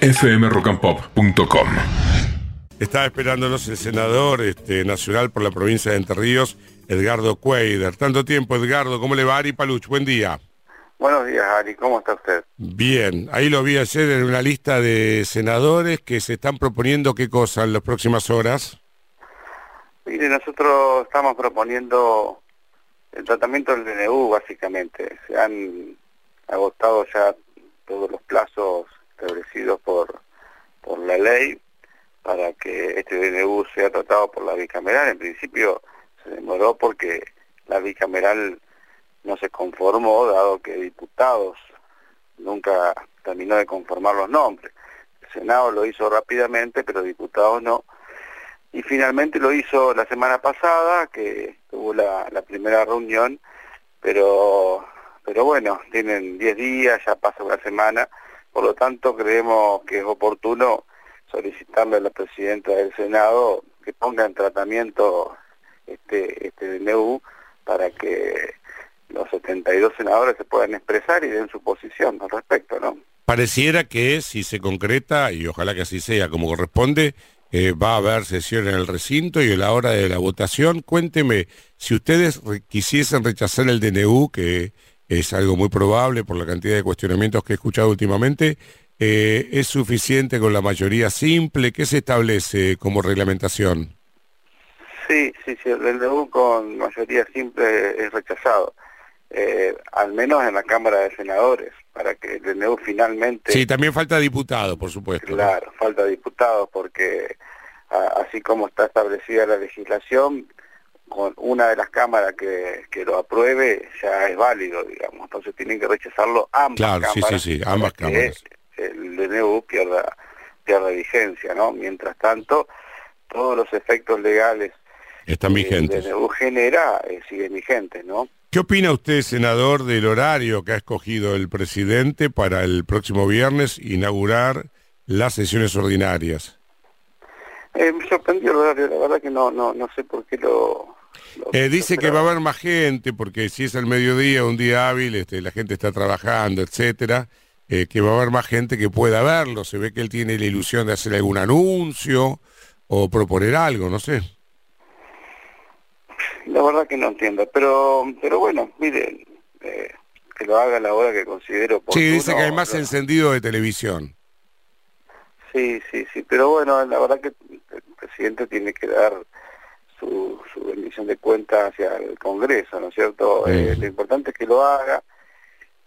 fmrockandpop.com. Estaba esperándonos el senador este, nacional por la provincia de Entre Ríos, Edgardo Cueider. Tanto tiempo, Edgardo. ¿Cómo le va, Ari Paluch? Buen día. Buenos días, Ari. ¿Cómo está usted? Bien. Ahí lo vi ayer en una lista de senadores que se están proponiendo qué cosa en las próximas horas. Mire, nosotros estamos proponiendo el tratamiento del DNU, básicamente. Se han agotado ya todos los plazos establecidos por, por la ley para que este DNU sea tratado por la bicameral. En principio se demoró porque la bicameral no se conformó, dado que diputados nunca terminó de conformar los nombres. El Senado lo hizo rápidamente, pero diputados no. Y finalmente lo hizo la semana pasada, que tuvo la, la primera reunión, pero, pero bueno, tienen 10 días, ya pasa una semana, por lo tanto, creemos que es oportuno solicitarle a la presidenta del Senado que ponga en tratamiento este, este DNU para que los 72 senadores se puedan expresar y den su posición al respecto, ¿no? Pareciera que si se concreta, y ojalá que así sea como corresponde, eh, va a haber sesión en el recinto y a la hora de la votación. Cuénteme, si ustedes quisiesen rechazar el DNU, que es algo muy probable por la cantidad de cuestionamientos que he escuchado últimamente. Eh, ¿Es suficiente con la mayoría simple? ¿Qué se establece como reglamentación? Sí, sí, sí, el DNU con mayoría simple es rechazado, eh, al menos en la Cámara de Senadores, para que el DNU finalmente... Sí, también falta diputados, por supuesto. Claro, falta diputados, porque así como está establecida la legislación, con una de las cámaras que, que, lo apruebe ya es válido, digamos. Entonces tienen que rechazarlo ambas claro, cámaras. sí, sí, sí, ambas cámaras. el DNU pierda, pierda vigencia, ¿no? Mientras tanto, todos los efectos legales están vigentes. El DNU genera eh, siguen vigentes, ¿no? ¿Qué opina usted, senador, del horario que ha escogido el presidente para el próximo viernes inaugurar las sesiones ordinarias? Eh, me sorprendió el horario, la verdad que no, no, no sé por qué lo, eh, dice que va a haber más gente, porque si es el mediodía, un día hábil, este, la gente está trabajando, etcétera, eh, que va a haber más gente que pueda verlo. Se ve que él tiene la ilusión de hacer algún anuncio o proponer algo, no sé. La verdad que no entiendo, pero pero bueno, mire, eh, que lo haga a la hora que considero oportuno. Sí, dice que hay más encendido de televisión. Sí, sí, sí, pero bueno, la verdad que el presidente tiene que dar su, su rendición de cuentas hacia el Congreso, ¿no es cierto? Eh, lo importante es que lo haga.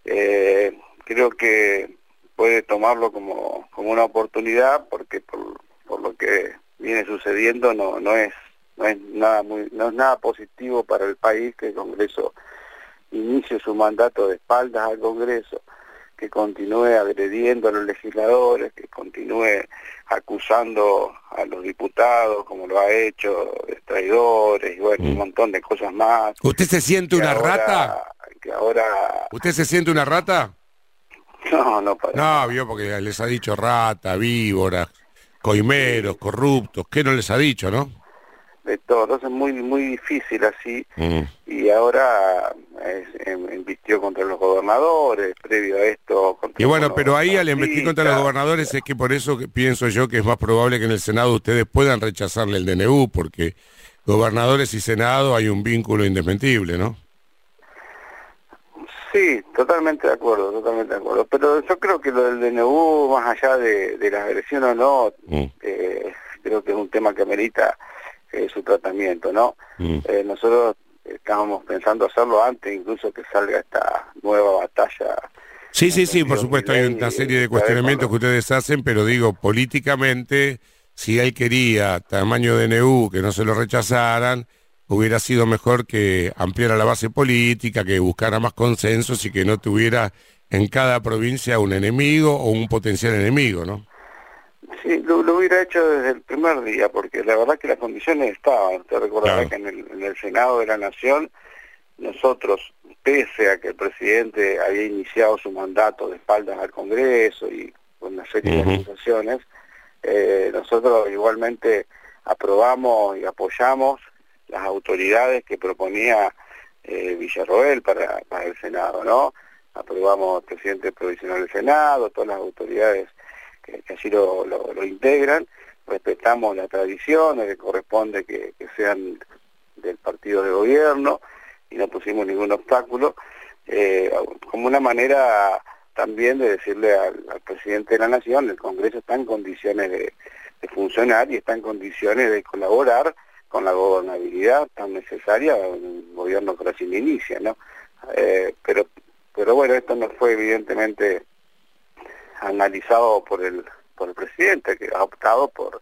Eh, creo que puede tomarlo como, como una oportunidad porque por, por lo que viene sucediendo no, no es no es nada muy no es nada positivo para el país que el Congreso inicie su mandato de espaldas al Congreso que continúe agrediendo a los legisladores, que continúe acusando a los diputados, como lo ha hecho, de traidores y bueno, un mm. montón de cosas más. ¿Usted se siente una rata? Que ahora... ¿Usted se siente una rata? No, no para No, vio, porque les ha dicho rata, víboras, coimeros, corruptos, ¿qué no les ha dicho, no? De todo. Entonces es muy, muy difícil así. Mm. Y ahora invistió contra los gobernadores, previo a esto. y bueno, pero ahí al investir contra los gobernadores es que por eso pienso yo que es más probable que en el Senado ustedes puedan rechazarle el DNU, porque gobernadores y Senado hay un vínculo indesmentible, ¿no? Sí, totalmente de acuerdo, totalmente de acuerdo. Pero yo creo que lo del DNU, más allá de, la agresión o no, mm. eh, creo que es un tema que amerita eh, su tratamiento, ¿no? Mm. Eh, nosotros estábamos pensando hacerlo antes incluso que salga esta nueva batalla. Sí, sí, sí, por supuesto, hay una serie de cuestionamientos que ustedes hacen, pero digo, políticamente, si él quería tamaño de NU, que no se lo rechazaran, hubiera sido mejor que ampliara la base política, que buscara más consensos y que no tuviera en cada provincia un enemigo o un potencial enemigo, ¿no? Sí, lo, hubiera hecho desde el primer día, porque la verdad que las condiciones estaban. Usted recordará que en el, Senado de la Nación, nosotros, pese a que el presidente había iniciado su mandato de espaldas al Congreso y con una serie de acusaciones, eh, nosotros igualmente aprobamos y apoyamos las autoridades que proponía eh, Villarroel para, para el Senado, ¿no? Aprobamos al presidente provisional del Senado, todas las autoridades que, así lo, lo, integran, respetamos la tradición, que corresponde que, sean del partido de gobierno y no pusimos ningún obstáculo, eh, como una manera también de decirle al, presidente de la Nación, el Congreso está en condiciones de, funcionar y está en condiciones de colaborar con la gobernabilidad tan necesaria en un gobierno que recién inicia, ¿no? Eh, pero, pero bueno, esto no fue evidentemente analizado por el, por el presidente, que ha optado por,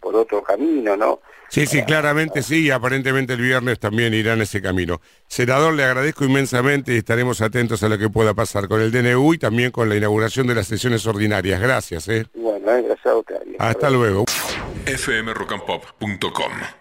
por otro camino, ¿no? Sí, sí, claramente sí, y aparentemente el viernes también irá en ese camino. Senador, le agradezco inmensamente y estaremos atentos a lo que pueda pasar con el DNU y también con la inauguración de las sesiones ordinarias. Gracias. ¿eh? Bueno, gracias a usted. Hasta luego. fmrockandpop.com